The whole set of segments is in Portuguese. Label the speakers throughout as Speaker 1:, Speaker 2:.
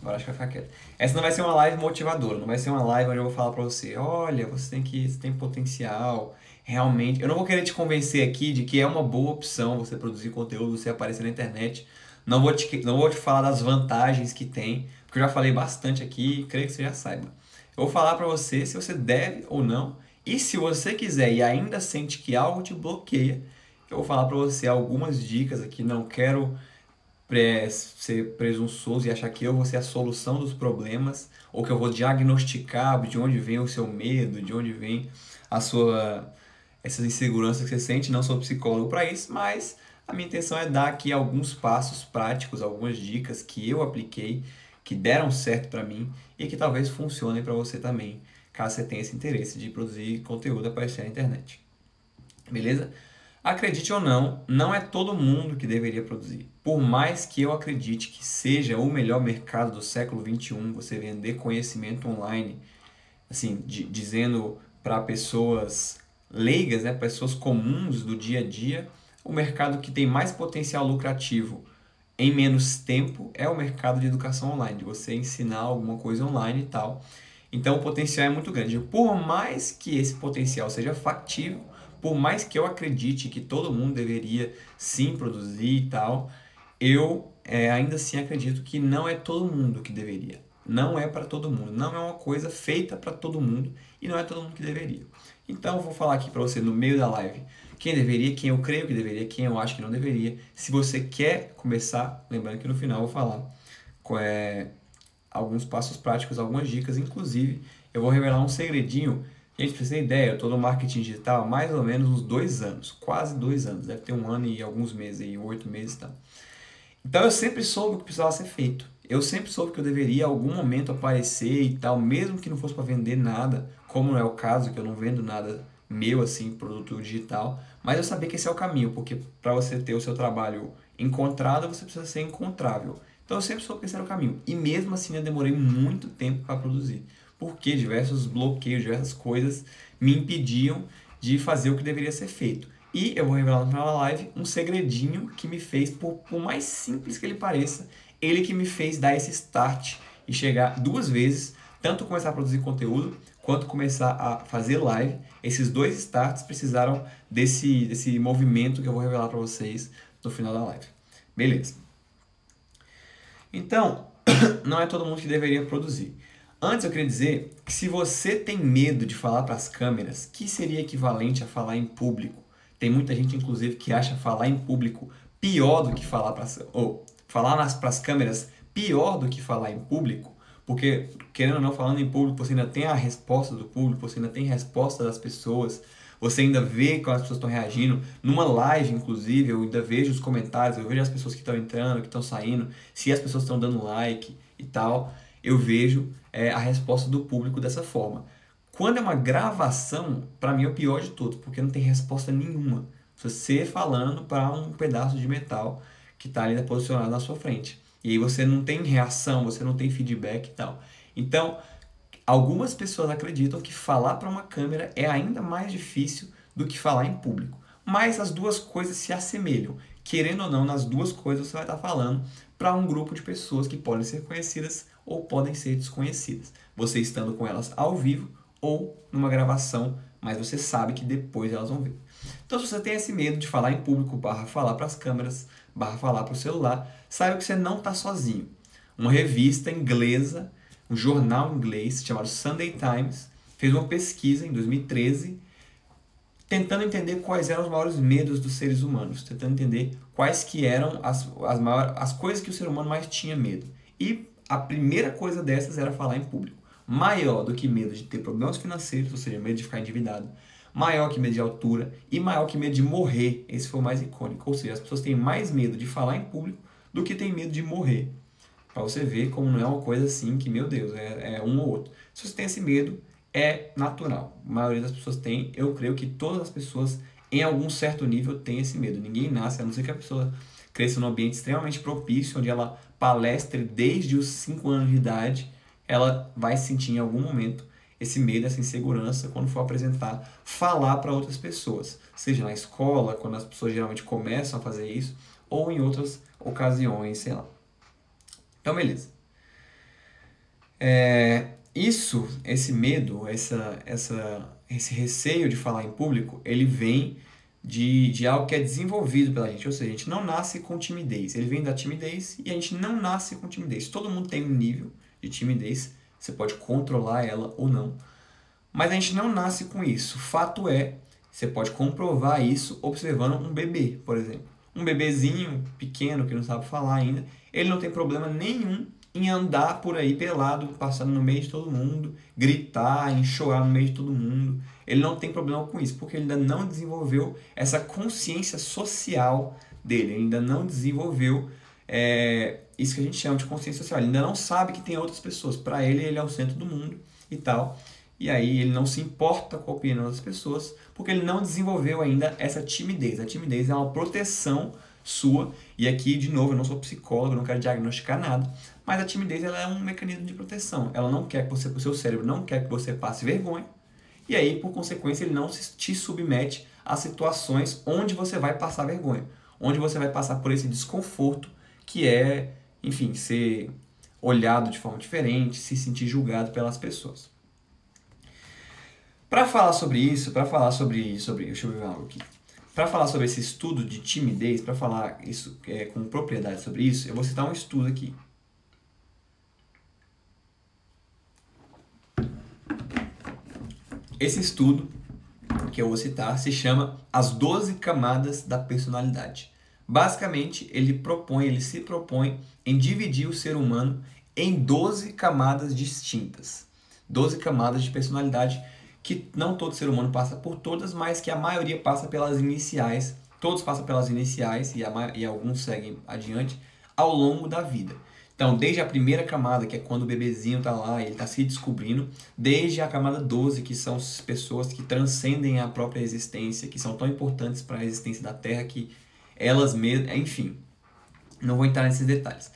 Speaker 1: Agora acho que vai ficar quieto. Essa não vai ser uma live motivadora, não vai ser uma live onde eu vou falar pra você, olha, você tem que, você tem potencial, realmente. Eu não vou querer te convencer aqui de que é uma boa opção você produzir conteúdo, você aparecer na internet. Não vou te, não vou te falar das vantagens que tem, porque eu já falei bastante aqui creio que você já saiba. Eu vou falar para você se você deve ou não, e se você quiser e ainda sente que algo te bloqueia, eu vou falar para você algumas dicas aqui, não quero ser presunçoso e achar que eu vou ser a solução dos problemas, ou que eu vou diagnosticar de onde vem o seu medo, de onde vem a sua essas inseguranças que você sente, não sou psicólogo para isso, mas a minha intenção é dar aqui alguns passos práticos, algumas dicas que eu apliquei, que deram certo para mim e que talvez funcionem para você também, caso você tenha esse interesse de produzir conteúdo aparecer na internet. Beleza? Acredite ou não, não é todo mundo que deveria produzir. Por mais que eu acredite que seja o melhor mercado do século 21, você vender conhecimento online, assim, de, dizendo para pessoas leigas, né, pessoas comuns do dia a dia, o mercado que tem mais potencial lucrativo em menos tempo é o mercado de educação online, de você ensinar alguma coisa online e tal. Então o potencial é muito grande. Por mais que esse potencial seja factível, por mais que eu acredite que todo mundo deveria sim produzir e tal, eu é, ainda assim acredito que não é todo mundo que deveria. Não é para todo mundo. Não é uma coisa feita para todo mundo e não é todo mundo que deveria. Então eu vou falar aqui para você no meio da live quem deveria, quem eu creio que deveria, quem eu acho que não deveria. Se você quer começar, lembrando que no final eu vou falar é, alguns passos práticos, algumas dicas, inclusive eu vou revelar um segredinho Gente, pra você ter ideia, eu estou no marketing digital há mais ou menos uns dois anos, quase dois anos, deve ter um ano e alguns meses aí, oito meses e tal. Então eu sempre soube o que precisava ser feito. Eu sempre soube que eu deveria em algum momento aparecer e tal, mesmo que não fosse para vender nada, como não é o caso, que eu não vendo nada meu assim, produto digital, mas eu sabia que esse é o caminho, porque para você ter o seu trabalho encontrado, você precisa ser encontrável. Então eu sempre soube que esse era o caminho. E mesmo assim eu demorei muito tempo para produzir porque diversos bloqueios, diversas coisas me impediam de fazer o que deveria ser feito. E eu vou revelar final da live um segredinho que me fez, por, por mais simples que ele pareça, ele que me fez dar esse start e chegar duas vezes, tanto começar a produzir conteúdo quanto começar a fazer live. Esses dois starts precisaram desse, desse movimento que eu vou revelar para vocês no final da live. Beleza. Então, não é todo mundo que deveria produzir. Antes eu queria dizer que se você tem medo de falar para as câmeras, que seria equivalente a falar em público? Tem muita gente, inclusive, que acha falar em público pior do que falar para ou falar para as câmeras pior do que falar em público, porque querendo ou não falando em público, você ainda tem a resposta do público, você ainda tem a resposta das pessoas, você ainda vê como as pessoas estão reagindo. Numa live, inclusive, eu ainda vejo os comentários, eu vejo as pessoas que estão entrando, que estão saindo, se as pessoas estão dando like e tal eu vejo é, a resposta do público dessa forma. Quando é uma gravação, para mim é o pior de tudo, porque não tem resposta nenhuma. Você falando para um pedaço de metal que está ali posicionado na sua frente. E aí você não tem reação, você não tem feedback e tal. Então, algumas pessoas acreditam que falar para uma câmera é ainda mais difícil do que falar em público. Mas as duas coisas se assemelham. Querendo ou não, nas duas coisas você vai estar falando para um grupo de pessoas que podem ser conhecidas ou podem ser desconhecidas. Você estando com elas ao vivo ou numa gravação, mas você sabe que depois elas vão ver. Então, se você tem esse medo de falar em público, barra falar para as câmeras, barra falar para o celular, saiba que você não está sozinho. Uma revista inglesa, um jornal inglês chamado Sunday Times, fez uma pesquisa em 2013 tentando entender quais eram os maiores medos dos seres humanos, tentando entender quais que eram as, as, maiores, as coisas que o ser humano mais tinha medo. E a primeira coisa dessas era falar em público. Maior do que medo de ter problemas financeiros, ou seja, medo de ficar endividado, maior que medo de altura e maior que medo de morrer. Esse foi o mais icônico. Ou seja, as pessoas têm mais medo de falar em público do que têm medo de morrer. Para você ver como não é uma coisa assim que, meu Deus, é, é um ou outro. Se você tem esse medo, é natural. A maioria das pessoas tem. Eu creio que todas as pessoas, em algum certo nível, têm esse medo. Ninguém nasce, a não ser que a pessoa cresça num ambiente extremamente propício, onde ela palestre desde os 5 anos de idade, ela vai sentir em algum momento esse medo, essa insegurança quando for apresentar, falar para outras pessoas, seja na escola, quando as pessoas geralmente começam a fazer isso, ou em outras ocasiões, sei lá. Então, beleza. É, isso, esse medo, essa, essa, esse receio de falar em público, ele vem de, de algo que é desenvolvido pela gente. Ou seja, a gente não nasce com timidez. Ele vem da timidez e a gente não nasce com timidez. Todo mundo tem um nível de timidez. Você pode controlar ela ou não. Mas a gente não nasce com isso. Fato é, você pode comprovar isso observando um bebê, por exemplo. Um bebezinho pequeno que não sabe falar ainda, ele não tem problema nenhum em andar por aí pelado, passando no meio de todo mundo, gritar, em chorar no meio de todo mundo. Ele não tem problema com isso, porque ele ainda não desenvolveu essa consciência social dele, ele ainda não desenvolveu é, isso que a gente chama de consciência social. Ele ainda não sabe que tem outras pessoas. Para ele, ele é o centro do mundo e tal. E aí ele não se importa com a opinião das pessoas, porque ele não desenvolveu ainda essa timidez. A timidez é uma proteção sua. E aqui, de novo, eu não sou psicólogo, não quero diagnosticar nada, mas a timidez ela é um mecanismo de proteção. Ela não quer que você, o seu cérebro não quer que você passe vergonha. E aí, por consequência, ele não te submete a situações onde você vai passar vergonha, onde você vai passar por esse desconforto que é, enfim, ser olhado de forma diferente, se sentir julgado pelas pessoas. Para falar sobre isso, para falar sobre sobre, deixa eu ver algo aqui. Para falar sobre esse estudo de timidez, para falar isso é, com propriedade sobre isso, eu vou citar um estudo aqui. Esse estudo que eu vou citar se chama As 12 Camadas da Personalidade. Basicamente, ele propõe, ele se propõe em dividir o ser humano em 12 camadas distintas. 12 camadas de personalidade que não todo ser humano passa por todas, mas que a maioria passa pelas iniciais, todos passam pelas iniciais e, a, e alguns seguem adiante ao longo da vida. Então, desde a primeira camada, que é quando o bebezinho está lá e ele está se descobrindo, desde a camada 12, que são as pessoas que transcendem a própria existência, que são tão importantes para a existência da Terra que elas mesmas, enfim, não vou entrar nesses detalhes.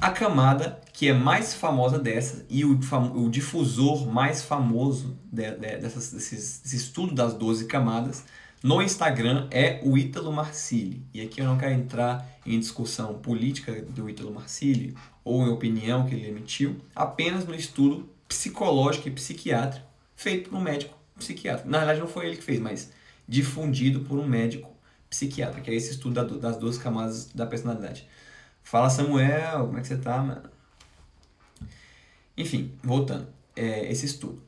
Speaker 1: A camada que é mais famosa dessa e o, o difusor mais famoso de, de, dessas, desses, desse estudo das 12 camadas no Instagram é o Ítalo Marcilli. E aqui eu não quero entrar em discussão política do Ítalo Marcilli ou em opinião que ele emitiu, apenas no estudo psicológico e psiquiátrico feito por um médico psiquiatra. Na verdade não foi ele que fez, mas difundido por um médico psiquiatra, que é esse estudo das duas camadas da personalidade. Fala Samuel, como é que você tá, mano? Enfim, voltando. É, esse estudo.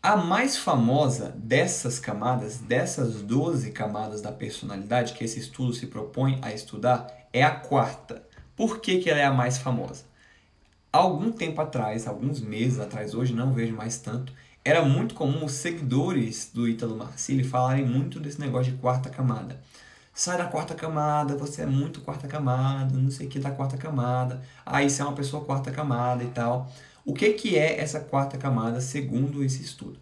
Speaker 1: A mais famosa dessas camadas, dessas 12 camadas da personalidade que esse estudo se propõe a estudar, é a quarta. Por que, que ela é a mais famosa? Algum tempo atrás, alguns meses atrás, hoje não vejo mais tanto, era muito comum os seguidores do Ítalo Marcilli falarem muito desse negócio de quarta camada sai da quarta camada, você é muito quarta camada, não sei o que da quarta camada, aí você é uma pessoa quarta camada e tal. O que, que é essa quarta camada segundo esse estudo?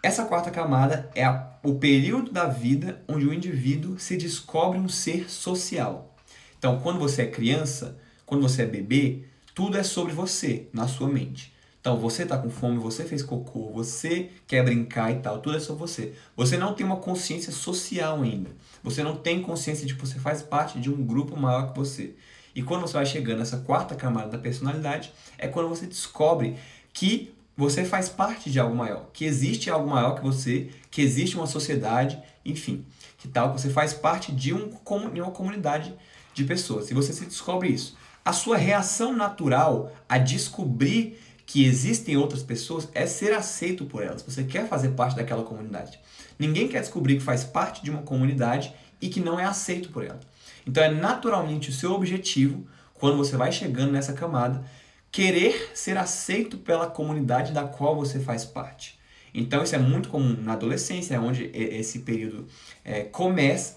Speaker 1: Essa quarta camada é a, o período da vida onde o indivíduo se descobre um ser social. Então, quando você é criança, quando você é bebê, tudo é sobre você, na sua mente. Então, você está com fome, você fez cocô, você quer brincar e tal, tudo é sobre você. Você não tem uma consciência social ainda. Você não tem consciência de que você faz parte de um grupo maior que você. E quando você vai chegando nessa quarta camada da personalidade, é quando você descobre que você faz parte de algo maior, que existe algo maior que você, que existe uma sociedade, enfim, que tal você faz parte de, um, de uma comunidade de pessoas. E você se descobre isso. A sua reação natural a descobrir que existem outras pessoas é ser aceito por elas. Você quer fazer parte daquela comunidade. Ninguém quer descobrir que faz parte de uma comunidade e que não é aceito por ela. Então é naturalmente o seu objetivo, quando você vai chegando nessa camada, querer ser aceito pela comunidade da qual você faz parte. Então isso é muito comum na adolescência, é onde esse período é, começa.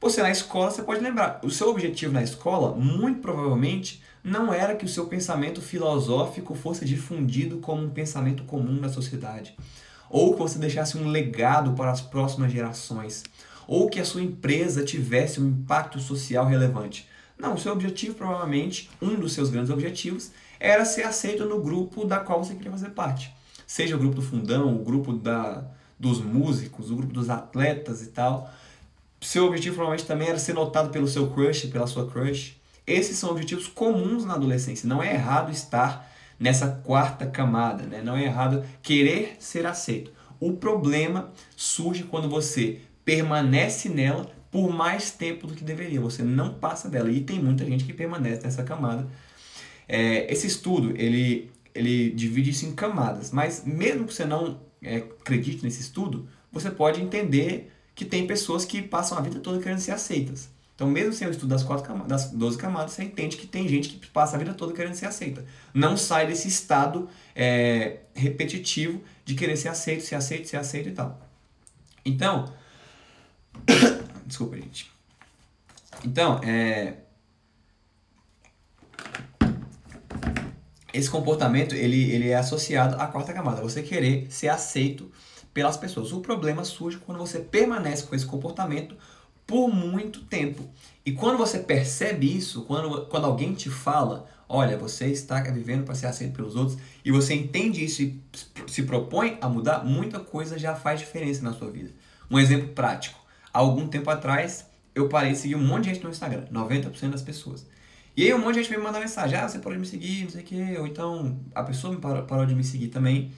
Speaker 1: Você na escola, você pode lembrar, o seu objetivo na escola, muito provavelmente, não era que o seu pensamento filosófico fosse difundido como um pensamento comum na sociedade ou que você deixasse um legado para as próximas gerações, ou que a sua empresa tivesse um impacto social relevante. Não, o seu objetivo, provavelmente, um dos seus grandes objetivos, era ser aceito no grupo da qual você queria fazer parte. Seja o grupo do fundão, o grupo da, dos músicos, o grupo dos atletas e tal. Seu objetivo provavelmente também era ser notado pelo seu crush, pela sua crush. Esses são objetivos comuns na adolescência. Não é errado estar nessa quarta camada, né? Não é errado querer ser aceito. O problema surge quando você permanece nela por mais tempo do que deveria. Você não passa dela. E tem muita gente que permanece nessa camada. É, esse estudo, ele, ele divide isso em camadas. Mas mesmo que você não é, acredite nesse estudo, você pode entender que tem pessoas que passam a vida toda querendo ser aceitas. Então, mesmo sem o estudo das, quatro camadas, das 12 camadas, você entende que tem gente que passa a vida toda querendo ser aceita. Não sai desse estado é, repetitivo de querer ser aceito, ser aceito, ser aceito e tal. Então, desculpa, gente. Então, é, esse comportamento ele, ele é associado à quarta camada. Você querer ser aceito pelas pessoas. O problema surge quando você permanece com esse comportamento por muito tempo. E quando você percebe isso, quando, quando alguém te fala, olha, você está vivendo para ser aceito pelos outros, e você entende isso e se propõe a mudar, muita coisa já faz diferença na sua vida. Um exemplo prático. Há algum tempo atrás, eu parei de seguir um monte de gente no Instagram, 90% das pessoas. E aí um monte de gente me manda mensagem, ah, você parou de me seguir, não sei o quê, ou então a pessoa me parou, parou de me seguir também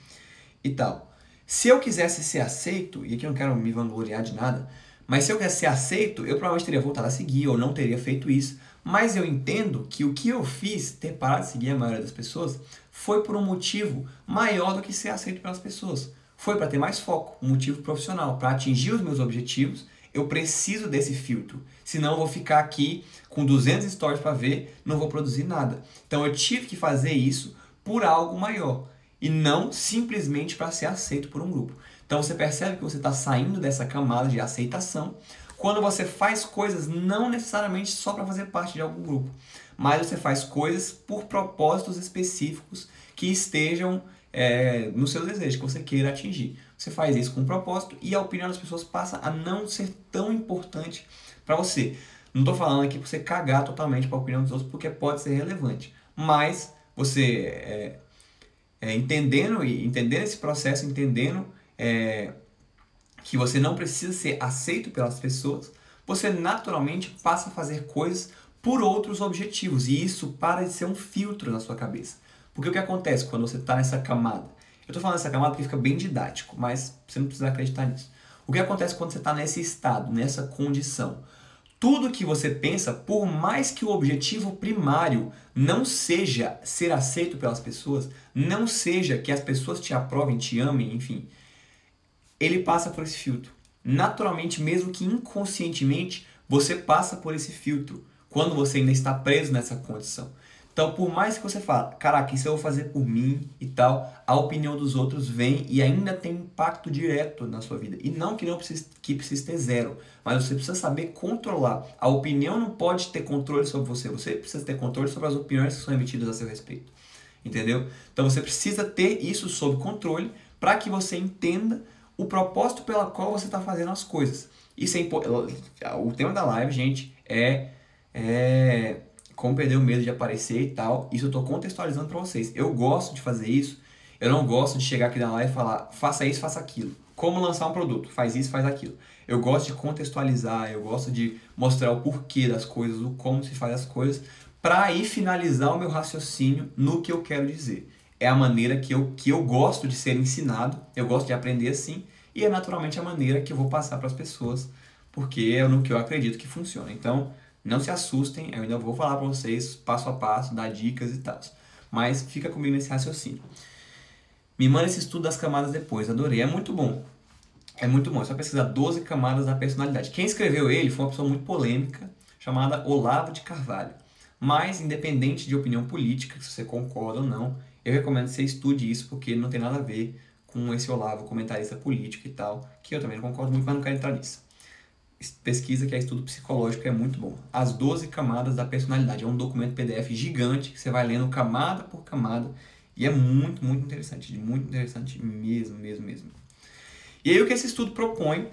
Speaker 1: e tal. Se eu quisesse ser aceito, e aqui eu não quero me vangloriar de nada, mas se eu quisesse ser aceito, eu provavelmente teria voltado a seguir ou não teria feito isso. Mas eu entendo que o que eu fiz, ter parado de seguir a maioria das pessoas, foi por um motivo maior do que ser aceito pelas pessoas. Foi para ter mais foco, um motivo profissional, para atingir os meus objetivos. Eu preciso desse filtro, senão eu vou ficar aqui com 200 stories para ver, não vou produzir nada. Então eu tive que fazer isso por algo maior e não simplesmente para ser aceito por um grupo. Então você percebe que você está saindo dessa camada de aceitação quando você faz coisas não necessariamente só para fazer parte de algum grupo, mas você faz coisas por propósitos específicos que estejam é, nos seus desejos, que você queira atingir. Você faz isso com um propósito e a opinião das pessoas passa a não ser tão importante para você. Não estou falando aqui para você cagar totalmente para a opinião dos outros, porque pode ser relevante, mas você é, é, entendendo e entendendo esse processo, entendendo é, que você não precisa ser aceito pelas pessoas, você naturalmente passa a fazer coisas por outros objetivos e isso para de ser um filtro na sua cabeça. Porque o que acontece quando você está nessa camada? Eu estou falando nessa camada porque fica bem didático, mas você não precisa acreditar nisso. O que acontece quando você está nesse estado, nessa condição? Tudo que você pensa, por mais que o objetivo primário não seja ser aceito pelas pessoas, não seja que as pessoas te aprovem, te amem, enfim, ele passa por esse filtro. Naturalmente, mesmo que inconscientemente, você passa por esse filtro quando você ainda está preso nessa condição. Então, por mais que você fale, caraca, isso eu vou fazer por mim e tal, a opinião dos outros vem e ainda tem impacto direto na sua vida. E não que não precise, que precise ter zero, mas você precisa saber controlar. A opinião não pode ter controle sobre você, você precisa ter controle sobre as opiniões que são emitidas a seu respeito. Entendeu? Então você precisa ter isso sob controle para que você entenda o propósito pela qual você está fazendo as coisas. Isso é O tema da live, gente, é, é como perder o medo de aparecer e tal. Isso eu estou contextualizando para vocês. Eu gosto de fazer isso. Eu não gosto de chegar aqui na live e falar, faça isso, faça aquilo. Como lançar um produto, faz isso, faz aquilo. Eu gosto de contextualizar, eu gosto de mostrar o porquê das coisas, o como se faz as coisas, para aí finalizar o meu raciocínio no que eu quero dizer. É a maneira que eu, que eu gosto de ser ensinado, eu gosto de aprender assim, e é naturalmente a maneira que eu vou passar para as pessoas, porque é no que eu acredito que funciona. Então, não se assustem, eu ainda vou falar para vocês passo a passo, dar dicas e tal. Mas fica comigo nesse raciocínio. Me manda esse estudo das camadas depois, adorei. É muito bom. É muito bom. É só pesquisar 12 camadas da personalidade. Quem escreveu ele foi uma pessoa muito polêmica, chamada Olavo de Carvalho. Mas, independente de opinião política, se você concorda ou não, eu recomendo que você estude isso, porque não tem nada a ver com esse Olavo, comentarista político e tal, que eu também não concordo muito, mas não quero entrar nisso pesquisa que é estudo psicológico, é muito bom. As 12 camadas da personalidade. É um documento PDF gigante que você vai lendo camada por camada e é muito, muito interessante. Muito interessante mesmo, mesmo, mesmo. E aí o que esse estudo propõe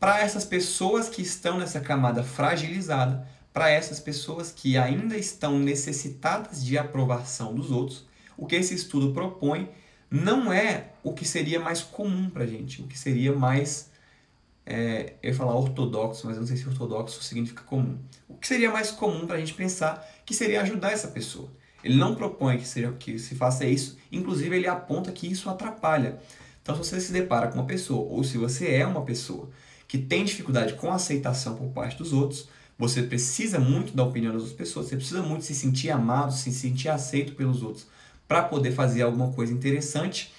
Speaker 1: para essas pessoas que estão nessa camada fragilizada, para essas pessoas que ainda estão necessitadas de aprovação dos outros, o que esse estudo propõe não é o que seria mais comum para gente, o que seria mais é, eu ia falar ortodoxo, mas eu não sei se ortodoxo significa comum. O que seria mais comum para a gente pensar que seria ajudar essa pessoa? Ele não propõe que, seja, que se faça isso, inclusive ele aponta que isso atrapalha. Então, se você se depara com uma pessoa, ou se você é uma pessoa que tem dificuldade com aceitação por parte dos outros, você precisa muito da opinião das outras pessoas, você precisa muito se sentir amado, se sentir aceito pelos outros para poder fazer alguma coisa interessante.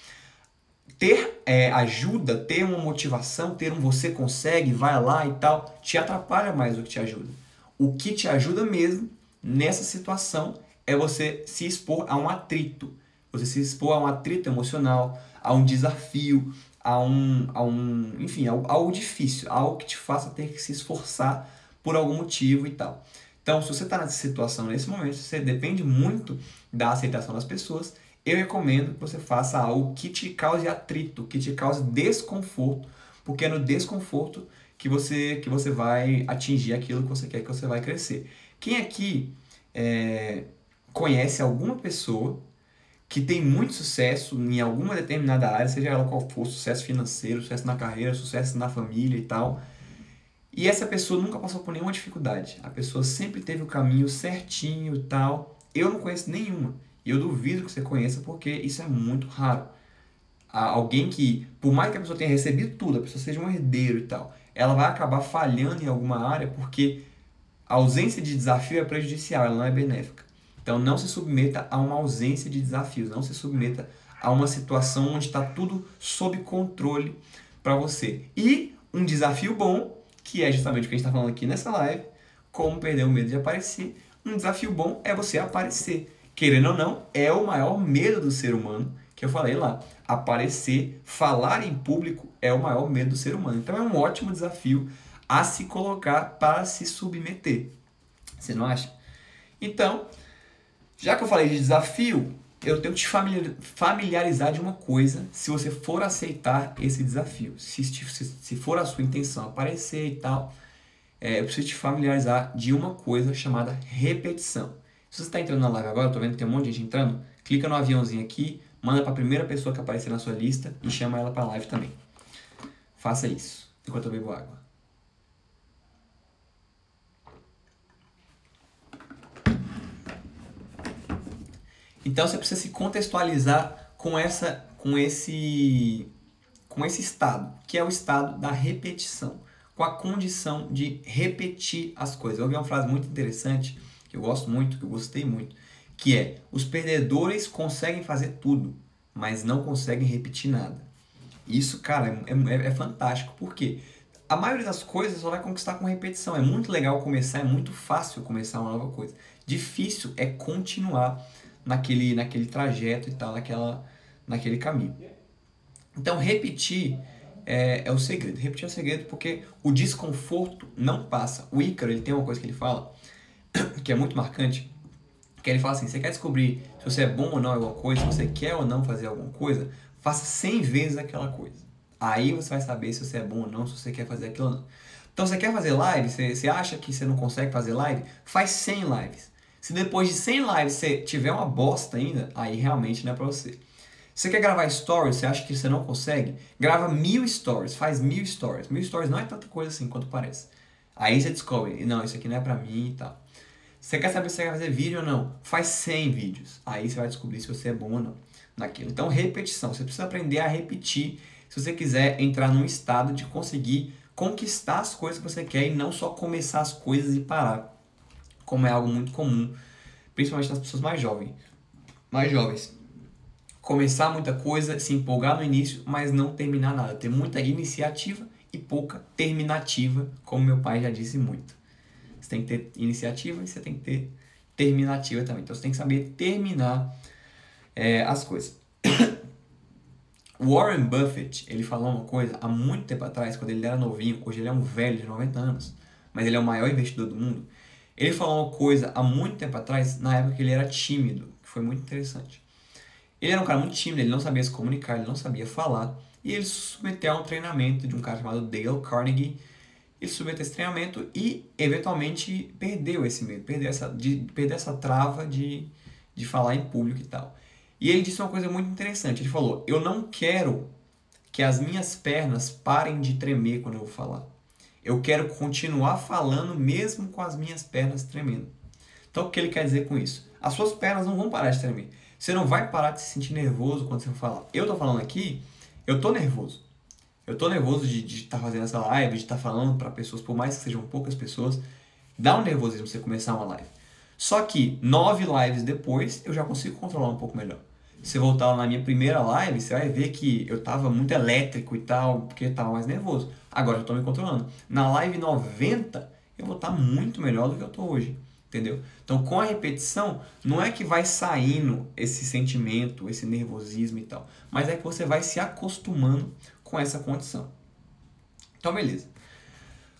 Speaker 1: Ter é, ajuda, ter uma motivação, ter um você consegue, vai lá e tal, te atrapalha mais do que te ajuda. O que te ajuda mesmo nessa situação é você se expor a um atrito. Você se expor a um atrito emocional, a um desafio, a um, a um enfim, a algo difícil, algo que te faça ter que se esforçar por algum motivo e tal. Então, se você está nessa situação nesse momento, você depende muito da aceitação das pessoas, eu recomendo que você faça algo que te cause atrito, que te cause desconforto, porque é no desconforto que você, que você vai atingir aquilo que você quer que você vai crescer. Quem aqui é, conhece alguma pessoa que tem muito sucesso em alguma determinada área, seja ela qual for, sucesso financeiro, sucesso na carreira, sucesso na família e tal, e essa pessoa nunca passou por nenhuma dificuldade. A pessoa sempre teve o caminho certinho e tal. Eu não conheço nenhuma. E eu duvido que você conheça porque isso é muito raro. Alguém que, por mais que a pessoa tenha recebido tudo, a pessoa seja um herdeiro e tal, ela vai acabar falhando em alguma área porque a ausência de desafio é prejudicial, ela não é benéfica. Então não se submeta a uma ausência de desafios, não se submeta a uma situação onde está tudo sob controle para você. E um desafio bom que é justamente o que a gente está falando aqui nessa live, como perder o medo de aparecer. Um desafio bom é você aparecer. Querendo ou não, é o maior medo do ser humano, que eu falei lá. Aparecer, falar em público é o maior medo do ser humano. Então é um ótimo desafio a se colocar para se submeter. Você não acha? Então, já que eu falei de desafio, eu tenho que te familiarizar de uma coisa se você for aceitar esse desafio. Se, se, for a sua intenção aparecer e tal, é, eu preciso te familiarizar de uma coisa chamada repetição. Se você está entrando na live agora, tô vendo que tem um monte de gente entrando, clica no aviãozinho aqui, manda para a primeira pessoa que aparecer na sua lista e chama ela para a live também. Faça isso, enquanto eu bebo água. Então você precisa se contextualizar com essa com esse com esse estado, que é o estado da repetição, com a condição de repetir as coisas. Eu ouvi uma frase muito interessante, que eu gosto muito, que eu gostei muito, que é: os perdedores conseguem fazer tudo, mas não conseguem repetir nada. Isso, cara, é, é, é fantástico, porque a maioria das coisas só vai conquistar com repetição. É muito legal começar, é muito fácil começar uma nova coisa. Difícil é continuar naquele, naquele trajeto e tal, naquela, naquele caminho. Então, repetir é, é, o segredo. Repetir é o segredo porque o desconforto não passa. O Ícaro, ele tem uma coisa que ele fala, que é muito marcante, que ele fala assim, você quer descobrir se você é bom ou não em alguma coisa, se você quer ou não fazer alguma coisa, faça 100 vezes aquela coisa. Aí você vai saber se você é bom ou não, se você quer fazer aquilo ou não. Então, você quer fazer live, você, você acha que você não consegue fazer live? Faz 100 lives. Se depois de 100 lives você tiver uma bosta ainda, aí realmente não é pra você. Você quer gravar stories, você acha que você não consegue? Grava mil stories, faz mil stories. Mil stories não é tanta coisa assim quanto parece. Aí você descobre, não, isso aqui não é pra mim e tal. Você quer saber se você quer fazer vídeo ou não? Faz 100 vídeos. Aí você vai descobrir se você é bom ou não naquilo. Então, repetição. Você precisa aprender a repetir se você quiser entrar num estado de conseguir conquistar as coisas que você quer e não só começar as coisas e parar como é algo muito comum, principalmente nas pessoas mais jovens. Mais jovens. Começar muita coisa, se empolgar no início, mas não terminar nada. Ter muita iniciativa e pouca terminativa, como meu pai já disse muito. Você tem que ter iniciativa e você tem que ter terminativa também. Então você tem que saber terminar é, as coisas. Warren Buffett, ele falou uma coisa há muito tempo atrás, quando ele era novinho, hoje ele é um velho de 90 anos, mas ele é o maior investidor do mundo. Ele falou uma coisa há muito tempo atrás, na época que ele era tímido, que foi muito interessante. Ele era um cara muito tímido, ele não sabia se comunicar, ele não sabia falar, e ele se submeteu a um treinamento de um cara chamado Dale Carnegie. Ele se submeteu a esse treinamento e, eventualmente, perdeu esse medo, perdeu essa, de, perdeu essa trava de, de falar em público e tal. E ele disse uma coisa muito interessante. Ele falou: Eu não quero que as minhas pernas parem de tremer quando eu falar. Eu quero continuar falando mesmo com as minhas pernas tremendo. Então, o que ele quer dizer com isso? as suas pernas não vão parar de tremer. Você não vai parar de se sentir nervoso quando você falar. Eu tô falando aqui, eu tô nervoso. Eu tô nervoso de estar tá fazendo essa live, de estar tá falando para pessoas, por mais que sejam poucas pessoas, dá um nervosismo você começar uma live. Só que nove lives depois eu já consigo controlar um pouco melhor. Se voltar lá na minha primeira live, você vai ver que eu tava muito elétrico e tal, porque eu tava mais nervoso. Agora eu tô me controlando. Na live 90, eu vou estar tá muito melhor do que eu tô hoje. Entendeu? Então, com a repetição, não é que vai saindo esse sentimento, esse nervosismo e tal, mas é que você vai se acostumando com essa condição. Então, beleza.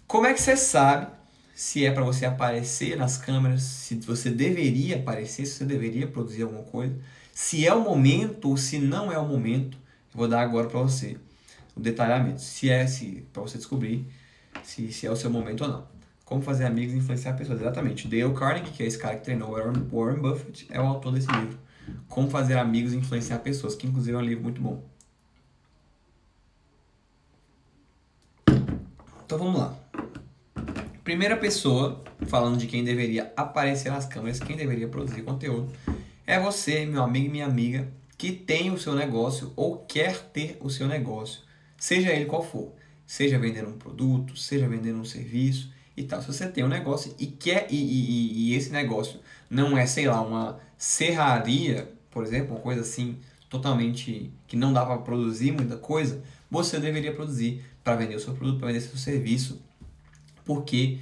Speaker 1: Como é que você sabe se é para você aparecer nas câmeras, se você deveria aparecer, se você deveria produzir alguma coisa, se é o momento ou se não é o momento? Eu vou dar agora para você o detalhamento, se é se para você descobrir se, se é o seu momento ou não. Como Fazer Amigos e Influenciar Pessoas. Exatamente. Dale Carnegie, que é esse cara que treinou Warren, Buffett, é o autor desse livro. Como Fazer Amigos e Influenciar Pessoas, que inclusive é um livro muito bom. Então vamos lá. Primeira pessoa, falando de quem deveria aparecer nas câmeras, quem deveria produzir conteúdo, é você, meu amigo e minha amiga, que tem o seu negócio ou quer ter o seu negócio, seja ele qual for. Seja vendendo um produto, seja vendendo um serviço, e tal. Se você tem um negócio e quer e, e, e esse negócio não é, sei lá, uma serraria, por exemplo, uma coisa assim totalmente que não dá para produzir muita coisa, você deveria produzir para vender o seu produto, para vender o seu serviço, porque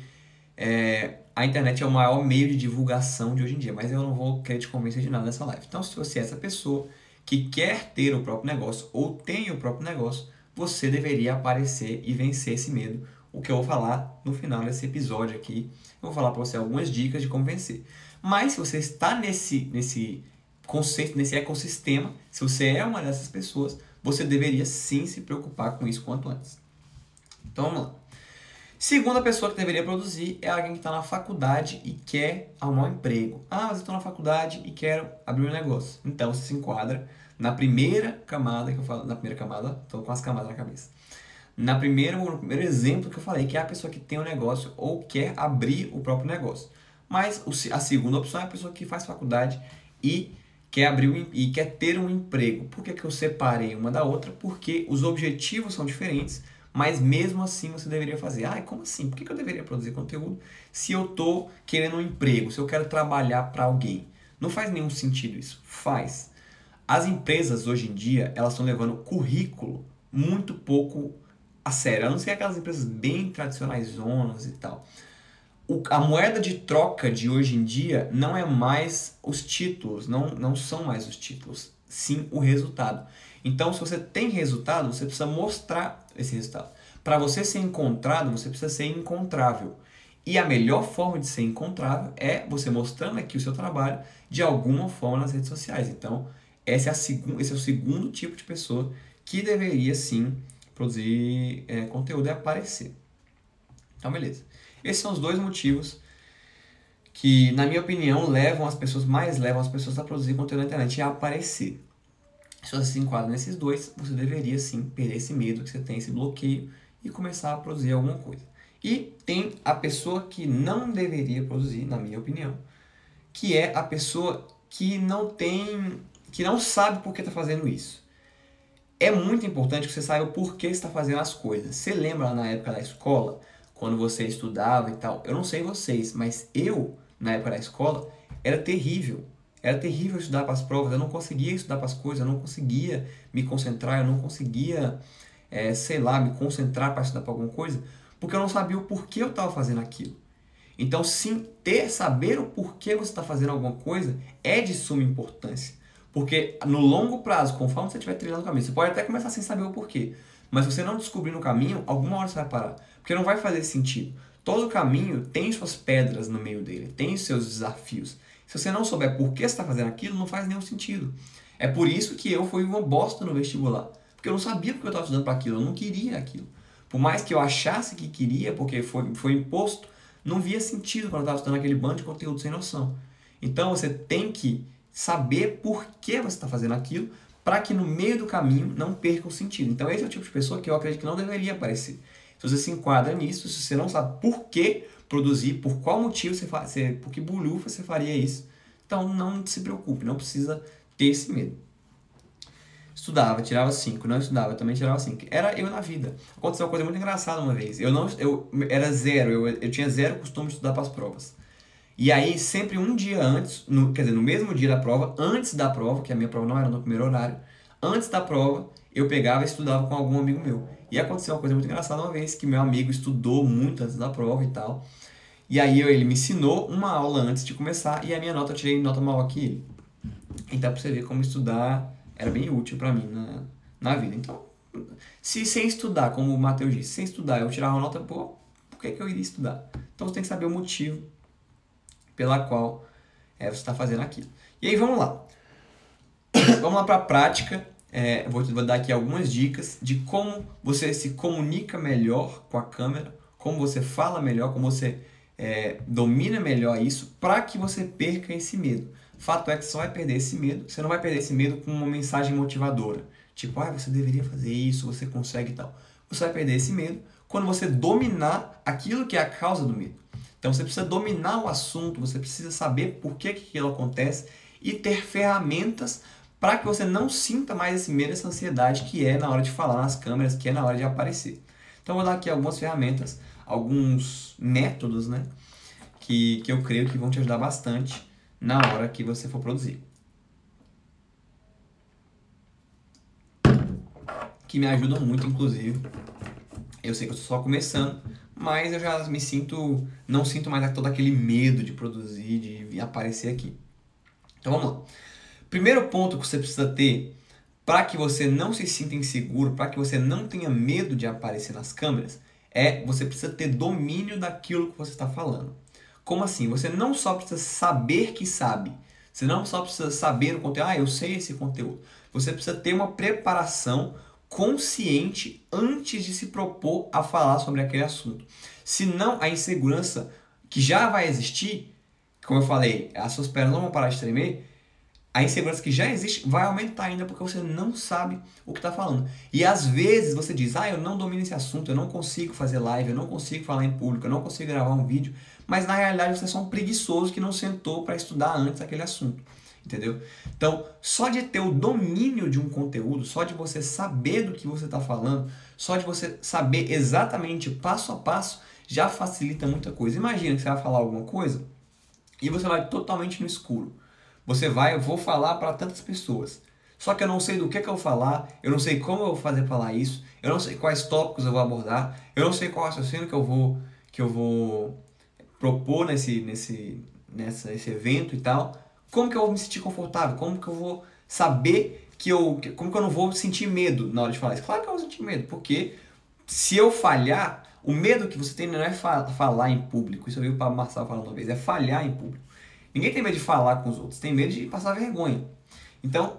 Speaker 1: é, a internet é o maior meio de divulgação de hoje em dia, mas eu não vou querer te convencer de nada nessa live. Então, se você é essa pessoa que quer ter o próprio negócio ou tem o próprio negócio, você deveria aparecer e vencer esse medo o que eu vou falar no final desse episódio aqui. Eu vou falar para você algumas dicas de como vencer. Mas se você está nesse, nesse conceito, nesse ecossistema, se você é uma dessas pessoas, você deveria sim se preocupar com isso quanto antes. Então vamos lá. Segunda pessoa que deveria produzir é alguém que está na faculdade e quer arrumar um emprego. Ah, mas eu estou na faculdade e quero abrir um negócio. Então você se enquadra na primeira camada que eu falo, na primeira camada, estou com as camadas na cabeça na primeira, no primeiro exemplo que eu falei, que é a pessoa que tem um negócio ou quer abrir o próprio negócio. Mas a segunda opção é a pessoa que faz faculdade e quer abrir e quer ter um emprego. Por que, que eu separei uma da outra? Porque os objetivos são diferentes, mas mesmo assim você deveria fazer. Ah, como assim? Por que, que eu deveria produzir conteúdo se eu estou querendo um emprego, se eu quero trabalhar para alguém? Não faz nenhum sentido isso. Faz. As empresas hoje em dia, elas estão levando currículo muito pouco a sério, a não ser aquelas empresas bem tradicionais zonas e tal. O, a moeda de troca de hoje em dia não é mais os títulos, não, não são mais os títulos, sim o resultado. Então, se você tem resultado, você precisa mostrar esse resultado. Para você ser encontrado, você precisa ser encontrável. E a melhor forma de ser encontrável é você mostrando aqui o seu trabalho de alguma forma nas redes sociais. Então, esse é, a esse é o segundo tipo de pessoa que deveria sim produzir é, conteúdo e aparecer. Então, beleza. Esses são os dois motivos que, na minha opinião, levam as pessoas, mais levam as pessoas a produzir conteúdo na internet a aparecer. Se você se enquadra nesses dois, você deveria sim perder esse medo que você tem, esse bloqueio e começar a produzir alguma coisa. E tem a pessoa que não deveria produzir, na minha opinião, que é a pessoa que não tem, que não sabe por que está fazendo isso é muito importante que você saiba o porquê está fazendo as coisas. Você lembra na época da escola, quando você estudava e tal? Eu não sei vocês, mas eu, na época da escola, era terrível. Era terrível estudar para as provas, eu não conseguia estudar para as coisas, eu não conseguia me concentrar, eu não conseguia, é, sei lá, me concentrar para estudar para alguma coisa, porque eu não sabia o porquê eu estava fazendo aquilo. Então, sim, ter, saber o porquê você está fazendo alguma coisa é de suma importância. Porque no longo prazo, conforme você estiver trilhando o caminho, você pode até começar sem saber o porquê. Mas se você não descobrir no caminho, alguma hora você vai parar. Porque não vai fazer sentido. Todo caminho tem suas pedras no meio dele, tem seus desafios. Se você não souber por que você está fazendo aquilo, não faz nenhum sentido. É por isso que eu fui uma bosta no vestibular. Porque eu não sabia porque eu estava estudando para aquilo, eu não queria aquilo. Por mais que eu achasse que queria, porque foi, foi imposto, não via sentido quando eu estava estudando aquele bando de conteúdo sem noção. Então você tem que saber por que você está fazendo aquilo, para que no meio do caminho não perca o sentido. Então esse é o tipo de pessoa que eu acredito que não deveria aparecer. Se você se enquadra nisso, se você não sabe por que produzir, por qual motivo você faz, por que bulhufa você faria isso, Então não se preocupe, não precisa ter esse medo. Estudava, tirava 5, não estudava, também tirava 5. Era eu na vida. Aconteceu uma coisa muito engraçada uma vez. Eu não eu era zero, eu, eu tinha zero costume de estudar para as provas. E aí, sempre um dia antes, no, quer dizer, no mesmo dia da prova, antes da prova, que a minha prova não era no primeiro horário, antes da prova, eu pegava e estudava com algum amigo meu. E aconteceu uma coisa muito engraçada uma vez, que meu amigo estudou muito antes da prova e tal. E aí ele me ensinou uma aula antes de começar e a minha nota eu tirei nota maior que ele. Então pra você ver como estudar era bem útil para mim na, na vida. Então, se sem estudar, como o Matheus disse, sem estudar eu tirar uma nota boa, por que, que eu iria estudar? Então você tem que saber o motivo pela qual é, você está fazendo aquilo. E aí vamos lá. vamos lá para a prática. É, vou, vou dar aqui algumas dicas de como você se comunica melhor com a câmera, como você fala melhor, como você é, domina melhor isso, para que você perca esse medo. Fato é que você só vai perder esse medo. Você não vai perder esse medo com uma mensagem motivadora. Tipo, ah, você deveria fazer isso, você consegue e tal. Você vai perder esse medo quando você dominar aquilo que é a causa do medo. Então você precisa dominar o assunto, você precisa saber por que, que aquilo acontece e ter ferramentas para que você não sinta mais esse medo, essa ansiedade que é na hora de falar nas câmeras, que é na hora de aparecer. Então eu vou dar aqui algumas ferramentas, alguns métodos, né, que, que eu creio que vão te ajudar bastante na hora que você for produzir. Que me ajudam muito, inclusive. Eu sei que eu estou só começando, mas eu já me sinto, não sinto mais todo aquele medo de produzir, de aparecer aqui. Então vamos lá. Primeiro ponto que você precisa ter para que você não se sinta inseguro, para que você não tenha medo de aparecer nas câmeras, é você precisa ter domínio daquilo que você está falando. Como assim? Você não só precisa saber que sabe, você não só precisa saber o conteúdo, ah, eu sei esse conteúdo. Você precisa ter uma preparação consciente antes de se propor a falar sobre aquele assunto. Senão, a insegurança que já vai existir, como eu falei, as suas pernas não vão parar de tremer, a insegurança que já existe vai aumentar ainda porque você não sabe o que está falando. E às vezes você diz, ah, eu não domino esse assunto, eu não consigo fazer live, eu não consigo falar em público, eu não consigo gravar um vídeo, mas na realidade você é só um preguiçoso que não sentou para estudar antes aquele assunto entendeu? Então, só de ter o domínio de um conteúdo, só de você saber do que você está falando, só de você saber exatamente passo a passo, já facilita muita coisa. Imagina que você vai falar alguma coisa e você vai totalmente no escuro. Você vai, eu vou falar para tantas pessoas. Só que eu não sei do que, que eu vou falar, eu não sei como eu vou fazer falar isso, eu não sei quais tópicos eu vou abordar, eu não sei qual raciocínio que eu vou que eu vou propor nesse nesse nessa esse evento e tal. Como que eu vou me sentir confortável? Como que eu vou saber que eu. Como que eu não vou sentir medo na hora de falar isso? Claro que eu vou sentir medo, porque se eu falhar, o medo que você tem não é falar em público. Isso eu vi o Pablo Marçal falando uma vez, é falhar em público. Ninguém tem medo de falar com os outros, tem medo de passar vergonha. Então,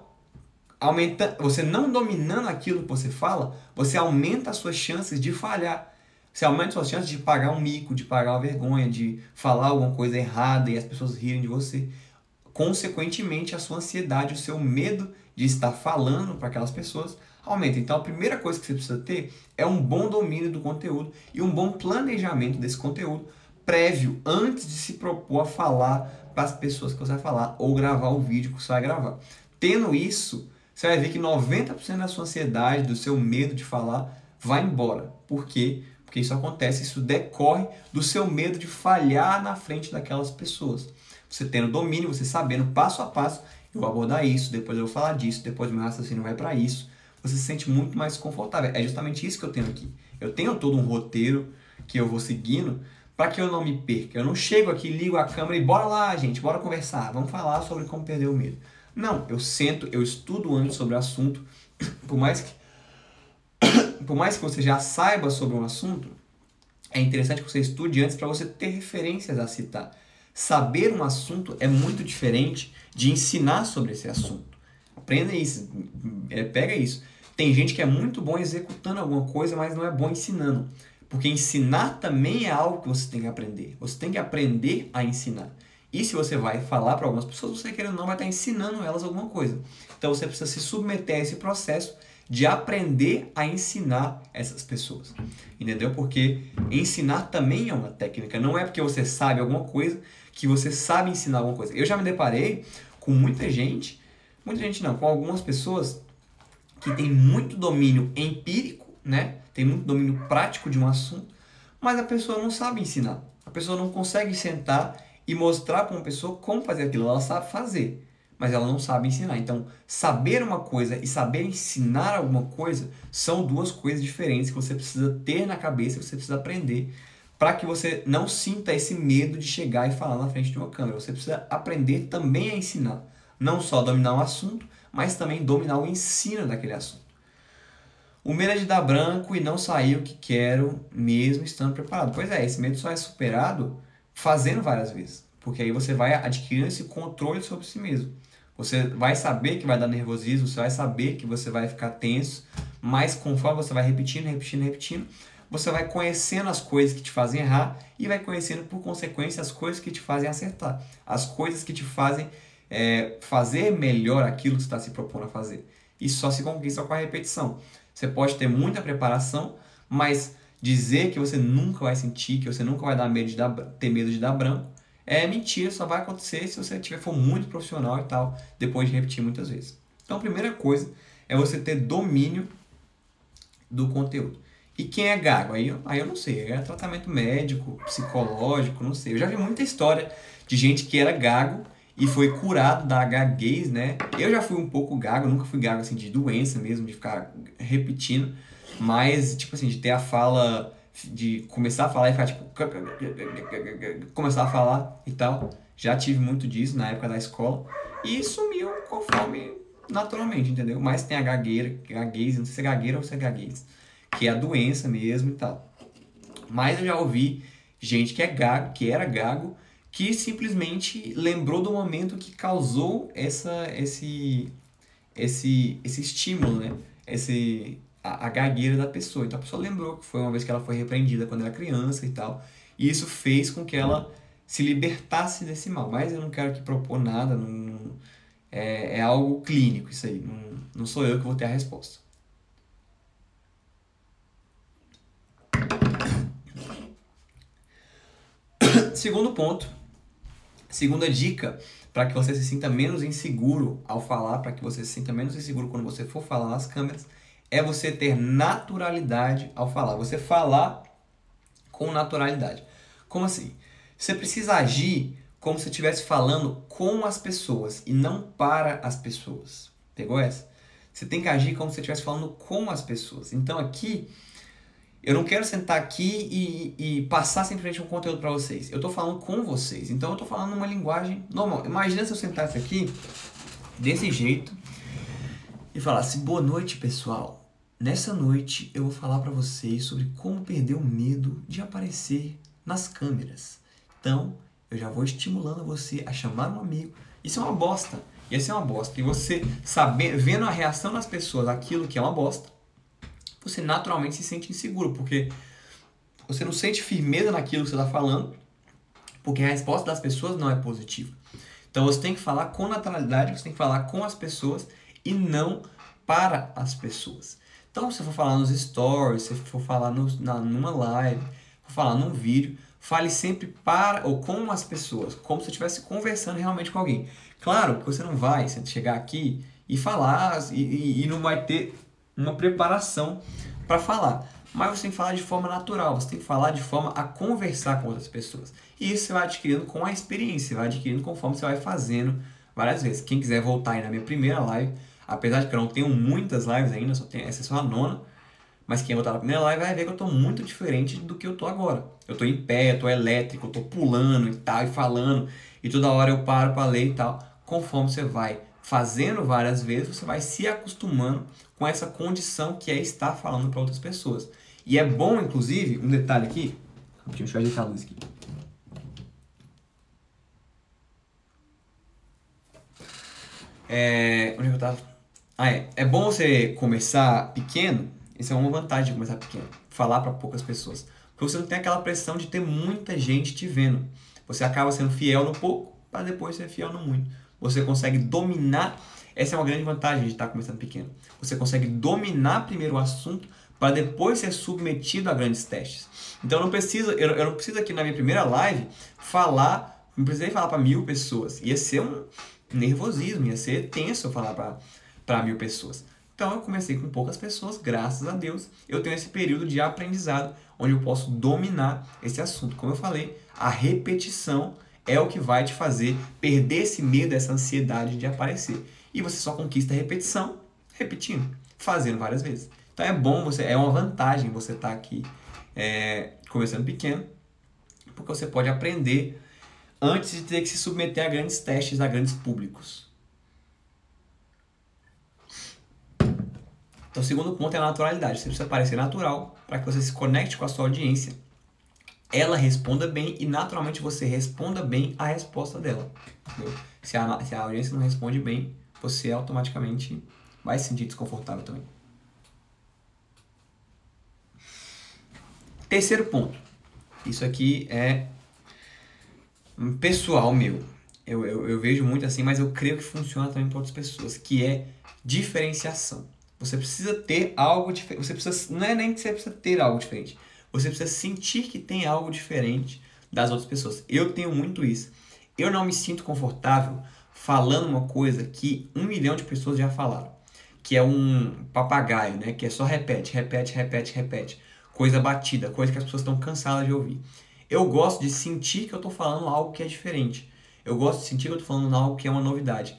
Speaker 1: aumenta, você não dominando aquilo que você fala, você aumenta as suas chances de falhar. Você aumenta as suas chances de pagar um mico, de pagar uma vergonha, de falar alguma coisa errada e as pessoas rirem de você consequentemente a sua ansiedade, o seu medo de estar falando para aquelas pessoas aumenta. Então a primeira coisa que você precisa ter é um bom domínio do conteúdo e um bom planejamento desse conteúdo prévio antes de se propor a falar para as pessoas que você vai falar ou gravar o vídeo que você vai gravar. Tendo isso, você vai ver que 90% da sua ansiedade, do seu medo de falar, vai embora. Por quê? Porque isso acontece, isso decorre do seu medo de falhar na frente daquelas pessoas. Você tendo domínio, você sabendo passo a passo, eu vou abordar isso, depois eu vou falar disso, depois meu raciocínio vai para isso. Você se sente muito mais confortável. É justamente isso que eu tenho aqui. Eu tenho todo um roteiro que eu vou seguindo para que eu não me perca. Eu não chego aqui, ligo a câmera e bora lá, gente, bora conversar, vamos falar sobre como perder o medo. Não, eu sento, eu estudo antes sobre o assunto, por mais que por mais que você já saiba sobre um assunto, é interessante que você estude antes para você ter referências a citar. Saber um assunto é muito diferente de ensinar sobre esse assunto. Aprenda isso, é, pega isso. Tem gente que é muito bom executando alguma coisa, mas não é bom ensinando. Porque ensinar também é algo que você tem que aprender. Você tem que aprender a ensinar. E se você vai falar para algumas pessoas, você querendo ou não vai estar ensinando elas alguma coisa. Então você precisa se submeter a esse processo de aprender a ensinar essas pessoas. Entendeu? Porque ensinar também é uma técnica. Não é porque você sabe alguma coisa que você sabe ensinar alguma coisa. Eu já me deparei com muita gente, muita gente não, com algumas pessoas que tem muito domínio empírico, né? Tem muito domínio prático de um assunto, mas a pessoa não sabe ensinar. A pessoa não consegue sentar e mostrar para uma pessoa como fazer aquilo. Ela sabe fazer, mas ela não sabe ensinar. Então, saber uma coisa e saber ensinar alguma coisa são duas coisas diferentes que você precisa ter na cabeça, você precisa aprender para que você não sinta esse medo de chegar e falar na frente de uma câmera. Você precisa aprender também a ensinar, não só dominar o assunto, mas também dominar o ensino daquele assunto. O medo é de dar branco e não sair o que quero, mesmo estando preparado. Pois é, esse medo só é superado fazendo várias vezes, porque aí você vai adquirindo esse controle sobre si mesmo. Você vai saber que vai dar nervosismo, você vai saber que você vai ficar tenso, mas conforme você vai repetindo, repetindo, repetindo, você vai conhecendo as coisas que te fazem errar e vai conhecendo, por consequência, as coisas que te fazem acertar. As coisas que te fazem é, fazer melhor aquilo que você está se propondo a fazer. Isso só se conquista com a repetição. Você pode ter muita preparação, mas dizer que você nunca vai sentir, que você nunca vai dar medo de dar, ter medo de dar branco, é mentira, só vai acontecer se você tiver, for muito profissional e tal, depois de repetir muitas vezes. Então, a primeira coisa é você ter domínio do conteúdo. E quem é gago? Aí, aí eu não sei, é tratamento médico, psicológico, não sei. Eu já vi muita história de gente que era gago e foi curado da gaguez, né? Eu já fui um pouco gago, nunca fui gago assim de doença mesmo, de ficar repetindo, mas tipo assim, de ter a fala de começar a falar e ficar tipo começar a falar e tal. Já tive muito disso na época da escola e sumiu conforme naturalmente, entendeu? Mas tem a gagueira, gaguez, não sei se é gagueira ou se é gaguez, que é a doença mesmo e tal. Mas eu já ouvi gente que é gago, que era gago, que simplesmente lembrou do momento que causou essa esse esse esse estímulo, né? Esse a, a gagueira da pessoa. Então a pessoa lembrou que foi uma vez que ela foi repreendida quando era criança e tal. E isso fez com que ela se libertasse desse mal. Mas eu não quero aqui propor nada, não, é, é algo clínico isso aí. Não, não sou eu que vou ter a resposta. Segundo ponto, segunda dica para que você se sinta menos inseguro ao falar, para que você se sinta menos inseguro quando você for falar nas câmeras, é você ter naturalidade ao falar. Você falar com naturalidade. Como assim? Você precisa agir como se estivesse falando com as pessoas e não para as pessoas. Pegou essa? Você tem que agir como se estivesse falando com as pessoas. Então aqui, eu não quero sentar aqui e, e passar simplesmente um conteúdo para vocês. Eu estou falando com vocês. Então eu estou falando numa linguagem normal. Imagina se eu sentasse aqui desse jeito e falasse boa noite, pessoal. Nessa noite eu vou falar para vocês sobre como perder o medo de aparecer nas câmeras. Então, eu já vou estimulando você a chamar um amigo. Isso é uma bosta. Isso é uma bosta. E você saber, vendo a reação das pessoas aquilo que é uma bosta, você naturalmente se sente inseguro, porque você não sente firmeza naquilo que você está falando, porque a resposta das pessoas não é positiva. Então você tem que falar com naturalidade, você tem que falar com as pessoas e não para as pessoas. Então, se for falar nos stories, se for falar no, na, numa live, for falar num vídeo, fale sempre para ou com as pessoas, como se estivesse conversando realmente com alguém. Claro que você não vai chegar aqui e falar e, e, e não vai ter uma preparação para falar. Mas você tem que falar de forma natural, você tem que falar de forma a conversar com outras pessoas. E isso você vai adquirindo com a experiência, você vai adquirindo conforme você vai fazendo várias vezes. Quem quiser voltar aí na minha primeira live, Apesar de que eu não tenho muitas lives ainda, só tenho, essa é só a nona. Mas quem botar na primeira live vai ver que eu estou muito diferente do que eu tô agora. Eu estou em pé, eu tô elétrico, tô pulando e tal, e falando. E toda hora eu paro para ler e tal. Conforme você vai fazendo várias vezes, você vai se acostumando com essa condição que é estar falando para outras pessoas. E é bom, inclusive, um detalhe aqui. Deixa eu ajeitar a luz aqui. É, onde é eu tava? Ah, é. É bom você começar pequeno. Isso é uma vantagem de começar pequeno. Falar para poucas pessoas. Porque você não tem aquela pressão de ter muita gente te vendo. Você acaba sendo fiel no pouco para depois ser fiel no muito. Você consegue dominar Essa é uma grande vantagem de estar começando pequeno. Você consegue dominar primeiro o assunto para depois ser submetido a grandes testes. Então eu não preciso, eu, eu não preciso aqui na minha primeira live falar, não precisei falar para mil pessoas. Ia ser um nervosismo, ia ser tenso falar para mil pessoas. Então eu comecei com poucas pessoas, graças a Deus. Eu tenho esse período de aprendizado onde eu posso dominar esse assunto. Como eu falei, a repetição é o que vai te fazer perder esse medo, essa ansiedade de aparecer. E você só conquista a repetição repetindo, fazendo várias vezes. Então é bom você, é uma vantagem você estar tá aqui é, começando pequeno, porque você pode aprender antes de ter que se submeter a grandes testes, a grandes públicos. Então, o segundo ponto é a naturalidade. Você precisa parecer natural para que você se conecte com a sua audiência, ela responda bem e naturalmente você responda bem a resposta dela. Se a, se a audiência não responde bem, você automaticamente vai se sentir desconfortável também. Terceiro ponto. Isso aqui é pessoal meu. Eu, eu, eu vejo muito assim, mas eu creio que funciona também para outras pessoas, que é diferenciação. Você precisa ter algo diferente. Você precisa, não é nem que você precisa ter algo diferente. Você precisa sentir que tem algo diferente das outras pessoas. Eu tenho muito isso. Eu não me sinto confortável falando uma coisa que um milhão de pessoas já falaram. Que é um papagaio, né? Que é só repete, repete, repete, repete. Coisa batida, coisa que as pessoas estão cansadas de ouvir. Eu gosto de sentir que eu estou falando algo que é diferente. Eu gosto de sentir que eu estou falando algo que é uma novidade.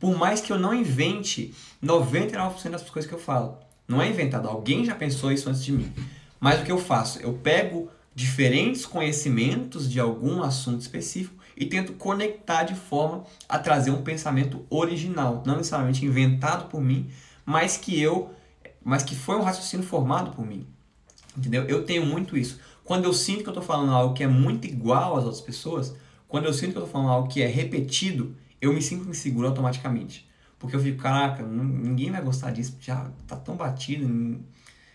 Speaker 1: Por mais que eu não invente 99% das coisas que eu falo. Não é inventado, alguém já pensou isso antes de mim. Mas o que eu faço? Eu pego diferentes conhecimentos de algum assunto específico e tento conectar de forma a trazer um pensamento original, não necessariamente inventado por mim, mas que eu, mas que foi um raciocínio formado por mim. Entendeu? Eu tenho muito isso. Quando eu sinto que eu estou falando algo que é muito igual às outras pessoas, quando eu sinto que eu estou falando algo que é repetido, eu me sinto inseguro automaticamente. Porque eu fico, caraca, ninguém vai gostar disso, já tá tão batido,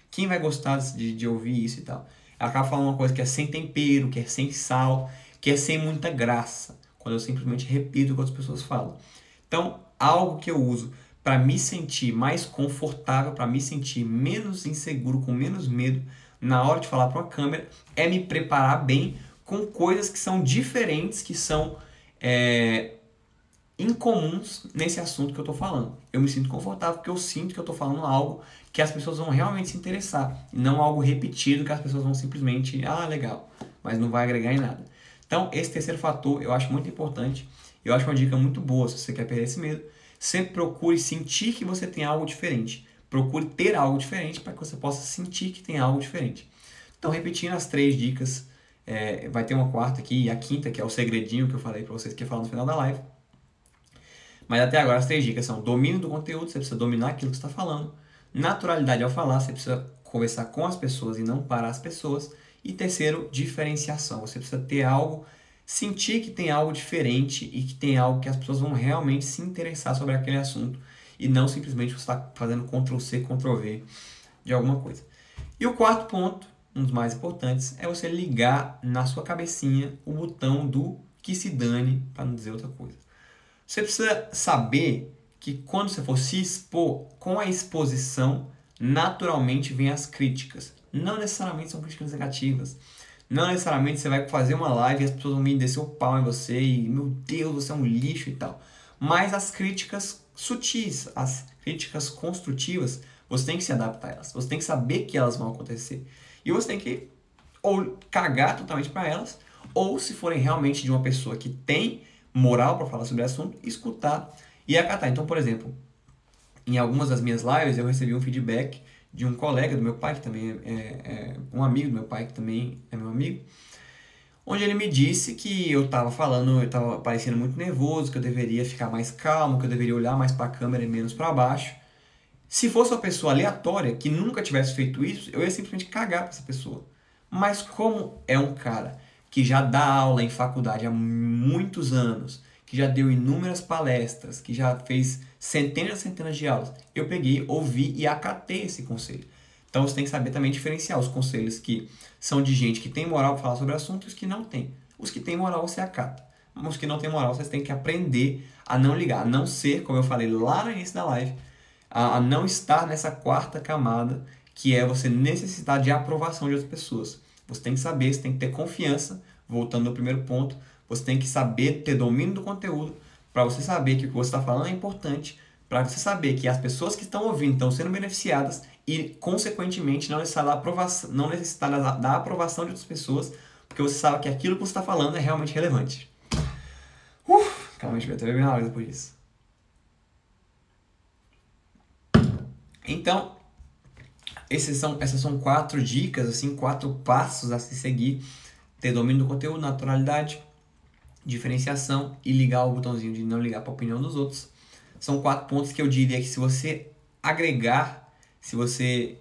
Speaker 1: quem vai gostar de, de ouvir isso e tal? Acaba falando uma coisa que é sem tempero, que é sem sal, que é sem muita graça, quando eu simplesmente repito o que outras pessoas falam. Então, algo que eu uso para me sentir mais confortável, para me sentir menos inseguro, com menos medo na hora de falar para uma câmera, é me preparar bem com coisas que são diferentes, que são é, incomuns nesse assunto que eu estou falando. Eu me sinto confortável porque eu sinto que eu estou falando algo que as pessoas vão realmente se interessar, e não algo repetido que as pessoas vão simplesmente, ah, legal, mas não vai agregar em nada. Então, esse terceiro fator eu acho muito importante, eu acho uma dica muito boa se você quer perder esse medo. Sempre procure sentir que você tem algo diferente. Procure ter algo diferente para que você possa sentir que tem algo diferente. Então, repetindo as três dicas, é, vai ter uma quarta aqui e a quinta, que é o segredinho que eu falei para vocês que ia falar no final da live mas até agora as três dicas são domínio do conteúdo, você precisa dominar aquilo que está falando, naturalidade ao falar, você precisa conversar com as pessoas e não para as pessoas, e terceiro, diferenciação, você precisa ter algo, sentir que tem algo diferente e que tem algo que as pessoas vão realmente se interessar sobre aquele assunto e não simplesmente você está fazendo Ctrl C, Ctrl V de alguma coisa. E o quarto ponto, um dos mais importantes, é você ligar na sua cabecinha o botão do que se dane, para não dizer outra coisa. Você precisa saber que quando você for se expor, com a exposição, naturalmente vem as críticas. Não necessariamente são críticas negativas. Não necessariamente você vai fazer uma live e as pessoas vão me descer o pau em você e, meu Deus, você é um lixo e tal. Mas as críticas sutis, as críticas construtivas, você tem que se adaptar a elas. Você tem que saber que elas vão acontecer. E você tem que ou cagar totalmente para elas, ou se forem realmente de uma pessoa que tem moral para falar sobre o assunto, escutar e acatar. Então, por exemplo, em algumas das minhas lives eu recebi um feedback de um colega do meu pai, que também é, é um amigo do meu pai, que também é meu amigo, onde ele me disse que eu estava falando, eu estava parecendo muito nervoso, que eu deveria ficar mais calmo, que eu deveria olhar mais para a câmera e menos para baixo. Se fosse uma pessoa aleatória que nunca tivesse feito isso, eu ia simplesmente cagar para essa pessoa. Mas como é um cara que já dá aula em faculdade há muitos anos, que já deu inúmeras palestras, que já fez centenas e centenas de aulas, eu peguei, ouvi e acatei esse conselho. Então você tem que saber também diferenciar os conselhos que são de gente que tem moral para falar sobre assuntos e os que não tem. Os que têm moral você acata. os que não têm moral, vocês têm que aprender a não ligar, a não ser, como eu falei lá no início da live, a, a não estar nessa quarta camada, que é você necessitar de aprovação de outras pessoas. Você tem que saber, você tem que ter confiança, voltando ao primeiro ponto, você tem que saber ter domínio do conteúdo para você saber que o que você está falando é importante, para você saber que as pessoas que estão ouvindo estão sendo beneficiadas e, consequentemente, não necessitar da aprovação, não necessitar da, da aprovação de outras pessoas, porque você sabe que aquilo que você está falando é realmente relevante. Uf, calma, a gente vai beber na hora depois disso. Então, esses são, essas são quatro dicas, assim, quatro passos a se seguir. Ter domínio do conteúdo, naturalidade, diferenciação e ligar o botãozinho de não ligar para a opinião dos outros. São quatro pontos que eu diria que se você agregar, se você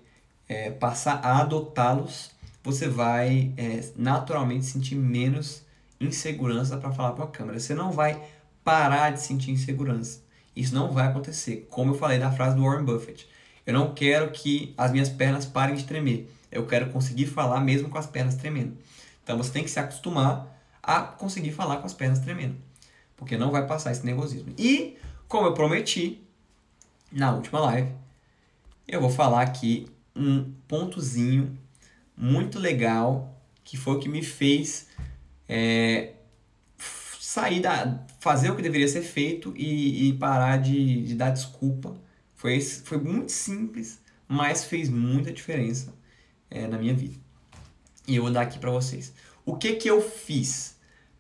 Speaker 1: é, passar a adotá-los, você vai é, naturalmente sentir menos insegurança para falar para a câmera. Você não vai parar de sentir insegurança. Isso não vai acontecer. Como eu falei da frase do Warren Buffett. Eu não quero que as minhas pernas parem de tremer. Eu quero conseguir falar mesmo com as pernas tremendo. Então você tem que se acostumar a conseguir falar com as pernas tremendo. Porque não vai passar esse nervosismo. E, como eu prometi na última live, eu vou falar aqui um pontozinho muito legal que foi o que me fez é, sair da. fazer o que deveria ser feito e, e parar de, de dar desculpa. Foi, foi muito simples, mas fez muita diferença é, na minha vida. E eu vou dar aqui para vocês. O que que eu fiz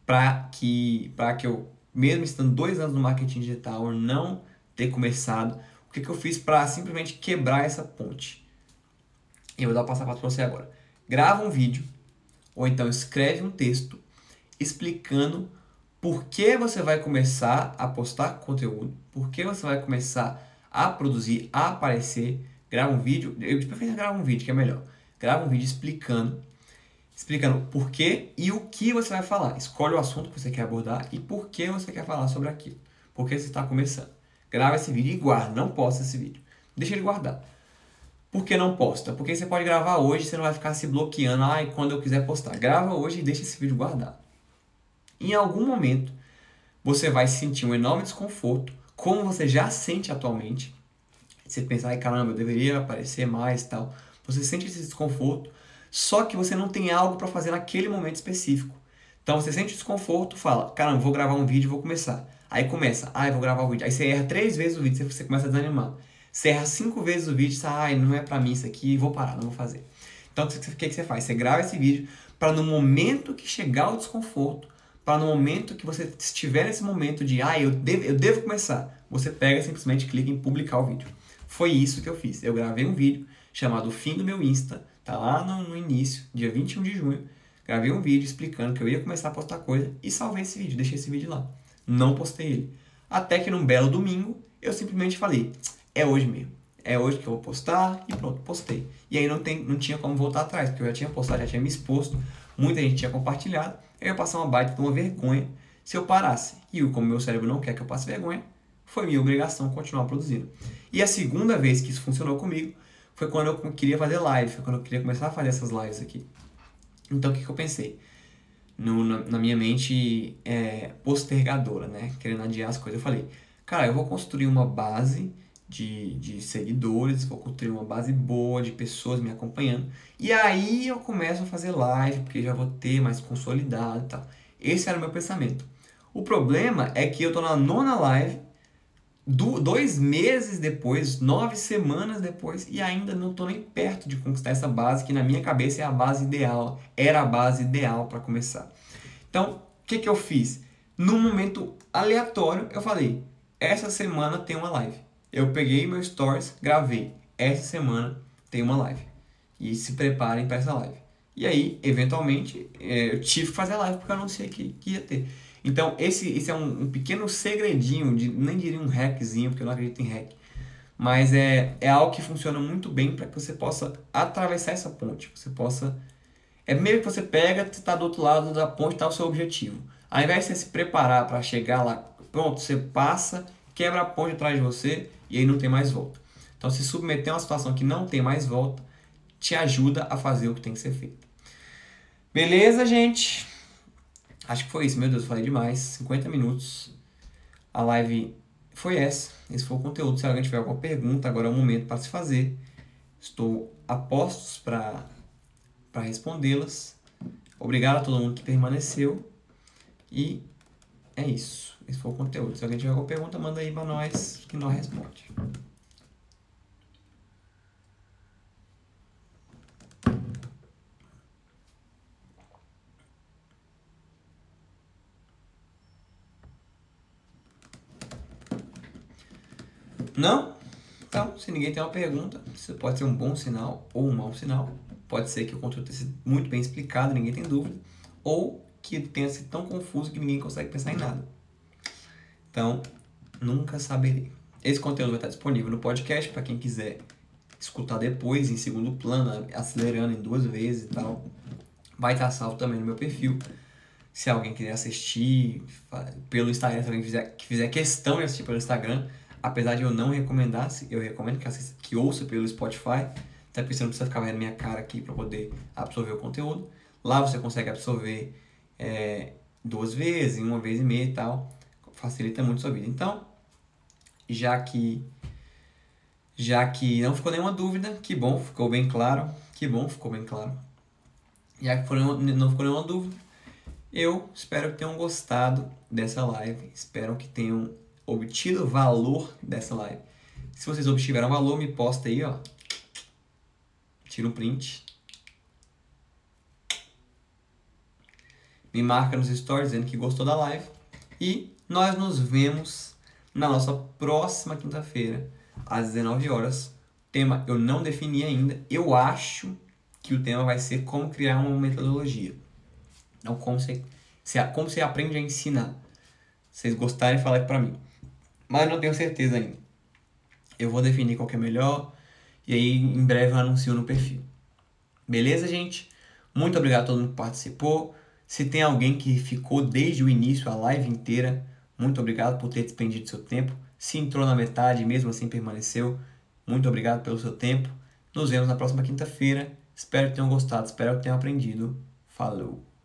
Speaker 1: para que, que eu, mesmo estando dois anos no marketing digital, não ter começado, o que, que eu fiz para simplesmente quebrar essa ponte? Eu vou dar o passo a passo para você agora. Grava um vídeo, ou então escreve um texto explicando por que você vai começar a postar conteúdo, por que você vai começar a produzir, a aparecer. Grava um vídeo, eu de preferência grava um vídeo que é melhor. Grava um vídeo explicando explicando por que e o que você vai falar. Escolhe o assunto que você quer abordar e por que você quer falar sobre aquilo. Por que você está começando. Grava esse vídeo e guarda, não posta esse vídeo. Deixa ele guardar. Por que não posta? Porque você pode gravar hoje, você não vai ficar se bloqueando, ah, quando eu quiser postar. Grava hoje e deixa esse vídeo guardado. Em algum momento, você vai sentir um enorme desconforto, como você já sente atualmente. Você pensa, ai caramba, eu deveria aparecer mais tal. Você sente esse desconforto, só que você não tem algo para fazer naquele momento específico. Então você sente desconforto, fala, caramba, vou gravar um vídeo, vou começar. Aí começa, ai, vou gravar o vídeo. Aí você erra três vezes o vídeo, você começa a desanimar. Você erra cinco vezes o vídeo, você, ai, não é para mim isso aqui, vou parar, não vou fazer. Então o que, que você faz? Você grava esse vídeo para no momento que chegar o desconforto, para no momento que você estiver nesse momento de, ai, eu devo, eu devo começar, você pega simplesmente clica em publicar o vídeo. Foi isso que eu fiz. Eu gravei um vídeo chamado Fim do Meu Insta, Tá lá no, no início, dia 21 de junho, gravei um vídeo explicando que eu ia começar a postar coisa e salvei esse vídeo, deixei esse vídeo lá. Não postei ele. Até que num belo domingo, eu simplesmente falei, é hoje mesmo. É hoje que eu vou postar e pronto, postei. E aí não, tem, não tinha como voltar atrás, porque eu já tinha postado, já tinha me exposto, muita gente tinha compartilhado, eu ia passar uma baita de uma vergonha se eu parasse. E como meu cérebro não quer que eu passe vergonha, foi minha obrigação continuar produzindo. E a segunda vez que isso funcionou comigo foi quando eu queria fazer live, foi quando eu queria começar a fazer essas lives aqui. Então o que, que eu pensei? No, na, na, minha mente é, postergadora, né? Querendo adiar as coisas. Eu falei, cara, eu vou construir uma base de, de seguidores, vou construir uma base boa de pessoas me acompanhando. E aí eu começo a fazer live, porque já vou ter mais consolidado e tal. Esse era o meu pensamento. O problema é que eu tô na nona live do, dois meses depois, nove semanas depois, e ainda não estou nem perto de conquistar essa base, que na minha cabeça é a base ideal, era a base ideal para começar. Então, o que, que eu fiz? Num momento aleatório, eu falei: essa semana tem uma live. Eu peguei meu stories, gravei. Essa semana tem uma live. E se preparem para essa live. E aí, eventualmente, é, eu tive que fazer a live porque eu não sei que, que ia ter. Então, esse, esse é um, um, pequeno segredinho, de, nem diria um hackzinho, porque eu não acredito em hack. Mas é, é algo que funciona muito bem para que você possa atravessar essa ponte. Você possa. É meio que você pega, você está do outro lado da ponte, está o seu objetivo. Ao invés de você se preparar para chegar lá, pronto, você passa, quebra a ponte atrás de você e aí não tem mais volta. Então, se submeter a uma situação que não tem mais volta, te ajuda a fazer o que tem que ser feito. Beleza, gente? Acho que foi isso, meu Deus, eu falei demais. 50 minutos. A live foi essa. Esse foi o conteúdo. Se alguém tiver alguma pergunta, agora é o momento para se fazer. Estou a postos para respondê-las. Obrigado a todo mundo que permaneceu. E é isso. Esse foi o conteúdo. Se alguém tiver alguma pergunta, manda aí para nós que nós responde. Não? Então, se ninguém tem uma pergunta, isso pode ser um bom sinal ou um mau sinal. Pode ser que o conteúdo tenha sido muito bem explicado, ninguém tem dúvida. Ou que tenha sido tão confuso que ninguém consegue pensar em nada. Então, nunca saberei. Esse conteúdo vai estar disponível no podcast para quem quiser escutar depois, em segundo plano, acelerando em duas vezes e tal. Vai estar salvo também no meu perfil. Se alguém quiser assistir pelo Instagram, se alguém fizer, que fizer questão de assistir pelo Instagram, apesar de eu não recomendar, eu recomendo que, assista, que ouça pelo Spotify, até porque você não precisa ficar vendo minha cara aqui para poder absorver o conteúdo. Lá você consegue absorver é, duas vezes, uma vez e meia e tal. Facilita muito a sua vida. Então, já que já que não ficou nenhuma dúvida, que bom, ficou bem claro, que bom, ficou bem claro. Já que não ficou nenhuma dúvida, eu espero que tenham gostado dessa live, espero que tenham obtido valor dessa live. Se vocês obtiveram valor, me posta aí, ó. Tira um print. Me marca nos stories dizendo que gostou da live. E nós nos vemos na nossa próxima quinta-feira, às 19 horas. Tema eu não defini ainda. Eu acho que o tema vai ser como criar uma metodologia. Não como você, como você aprende a ensinar. Se vocês gostarem, fala pra mim mas não tenho certeza ainda. Eu vou definir qual que é melhor e aí em breve eu anuncio no perfil. Beleza, gente? Muito obrigado a todo mundo que participou. Se tem alguém que ficou desde o início, a live inteira, muito obrigado por ter despendido seu tempo. Se entrou na metade e mesmo assim permaneceu, muito obrigado pelo seu tempo. Nos vemos na próxima quinta-feira. Espero que tenham gostado, espero que tenham aprendido. Falou!